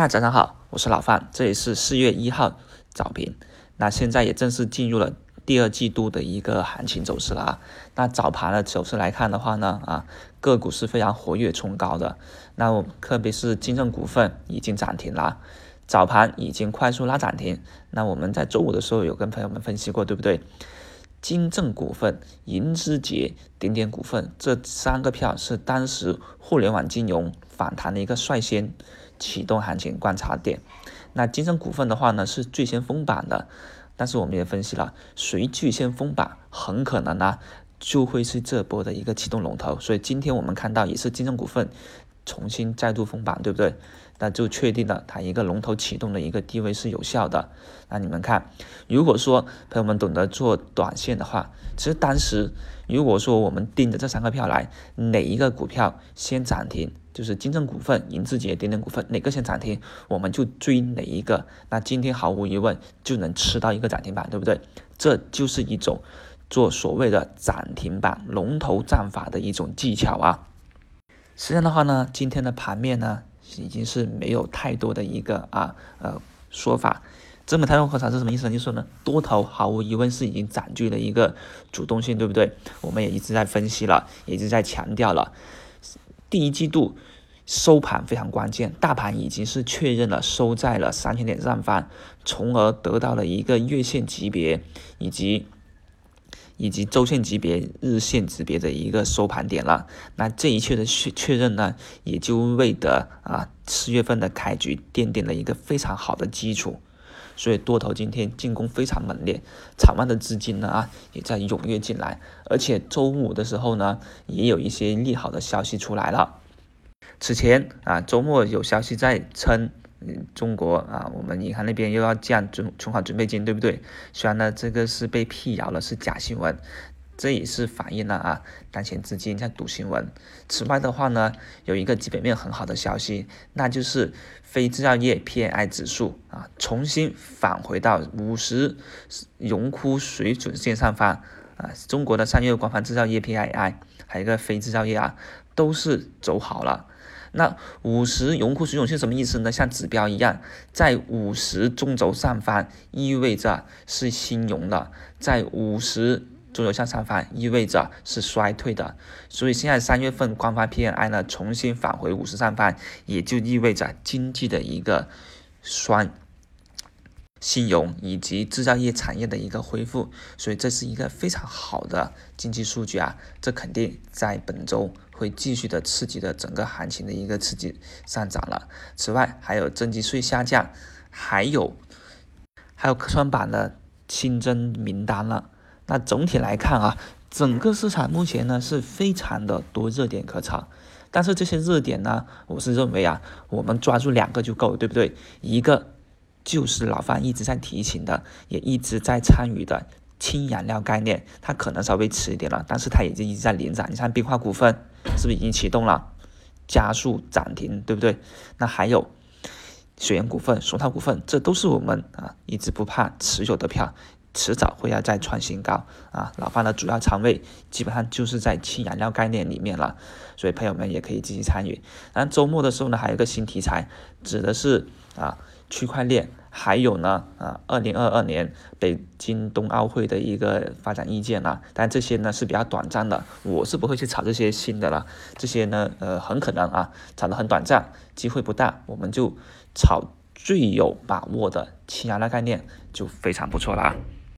大家早上好，我是老范，这里是四月一号早评。那现在也正式进入了第二季度的一个行情走势了啊。那早盘的走势来看的话呢，啊，个股是非常活跃冲高的。那我特别是金正股份已经涨停了，早盘已经快速拉涨停。那我们在周五的时候有跟朋友们分析过，对不对？金正股份、银之杰、点点股份这三个票是当时互联网金融反弹的一个率先启动行情观察点。那金正股份的话呢，是最先封板的，但是我们也分析了，谁最先封板，很可能呢就会是这波的一个启动龙头。所以今天我们看到也是金正股份重新再度封板，对不对？那就确定了它一个龙头启动的一个地位是有效的。那你们看，如果说朋友们懂得做短线的话，其实当时如果说我们盯着这三个票来，哪一个股票先涨停，就是金正股份、银字节、点点股份哪个先涨停，我们就追哪一个。那今天毫无疑问就能吃到一个涨停板，对不对？这就是一种做所谓的涨停板龙头战法的一种技巧啊。实际上的话呢，今天的盘面呢。已经是没有太多的一个啊呃说法，这么太多喝茶是什么意思呢？就是说呢，多头毫无疑问是已经占据了一个主动性，对不对？我们也一直在分析了，也一直在强调了，第一季度收盘非常关键，大盘已经是确认了收在了三千点上方，从而得到了一个月线级别以及。以及周线级别、日线级别的一个收盘点了，那这一切的确确认呢，也就为的啊四月份的开局奠定了一个非常好的基础，所以多头今天进攻非常猛烈，场外的资金呢啊也在踊跃进来，而且周五的时候呢，也有一些利好的消息出来了，此前啊周末有消息在称。嗯，中国啊，我们银行那边又要降准存款准备金，对不对？虽然呢，这个是被辟谣了，是假新闻，这也是反映了啊，当前资金在赌新闻。此外的话呢，有一个基本面很好的消息，那就是非制造业 PMI 指数啊，重新返回到五十荣枯水准线上方啊。中国的三月官方制造业 PMI，还有一个非制造业啊，都是走好了。那五十荣枯水准是什么意思呢？像指标一样，在五十中轴上方意味着是新荣的，在五十中轴向上方意味着是衰退的。所以现在三月份官方 PMI 呢重新返回五十上方，也就意味着经济的一个衰。信用以及制造业产业的一个恢复，所以这是一个非常好的经济数据啊，这肯定在本周会继续的刺激的整个行情的一个刺激上涨了。此外，还有增值税下降，还有还有科创板的新增名单了。那总体来看啊，整个市场目前呢是非常的多热点可炒，但是这些热点呢，我是认为啊，我们抓住两个就够，对不对？一个。就是老范一直在提醒的，也一直在参与的氢燃料概念，它可能稍微迟一点了，但是它已经一直在连涨。你看冰化股份是不是已经启动了，加速涨停，对不对？那还有水源股份、松涛股份，这都是我们啊一直不怕持有的票，迟早会要再创新高啊。老范的主要仓位基本上就是在氢燃料概念里面了，所以朋友们也可以积极参与。然后周末的时候呢，还有一个新题材，指的是啊。区块链还有呢啊，二零二二年北京冬奥会的一个发展意见啊，但这些呢是比较短暂的，我是不会去炒这些新的了。这些呢呃很可能啊炒的很短暂，机会不大，我们就炒最有把握的氢燃料概念就非常不错了啊。